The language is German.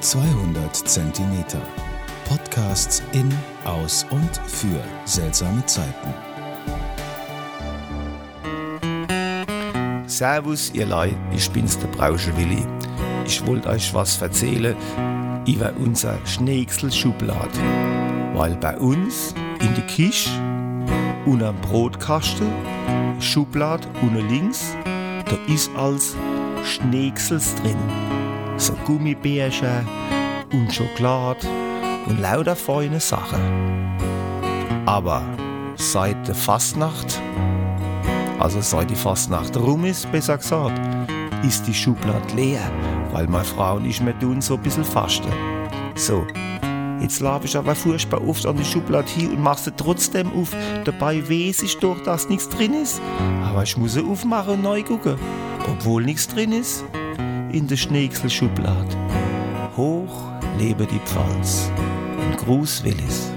200 Zentimeter. Podcasts in, aus und für seltsame Zeiten. Servus, ihr Lei, ich bin's, der Brauschewilli. Ich wollte euch was erzählen über unser Schneegsel-Schublad. Weil bei uns in der Küche, unterm Brotkasten, Schublad unten links, da ist als Schneegsels drin. So Gummibärchen und Schokolade und lauter feine Sachen. Aber seit der Fastnacht, also seit die Fastnacht rum ist, besser gesagt, ist die Schublade leer, weil meine Frau und ich mir tun so ein bisschen fasten. So, jetzt laufe ich aber furchtbar oft an die Schublade hin und mache sie trotzdem auf. Dabei weiß ich doch, dass nichts drin ist. Aber ich muss sie aufmachen und neu gucken, obwohl nichts drin ist. In der Schneegsel-Schublade. Hoch lebe die Pfalz. Ein Gruß Willis.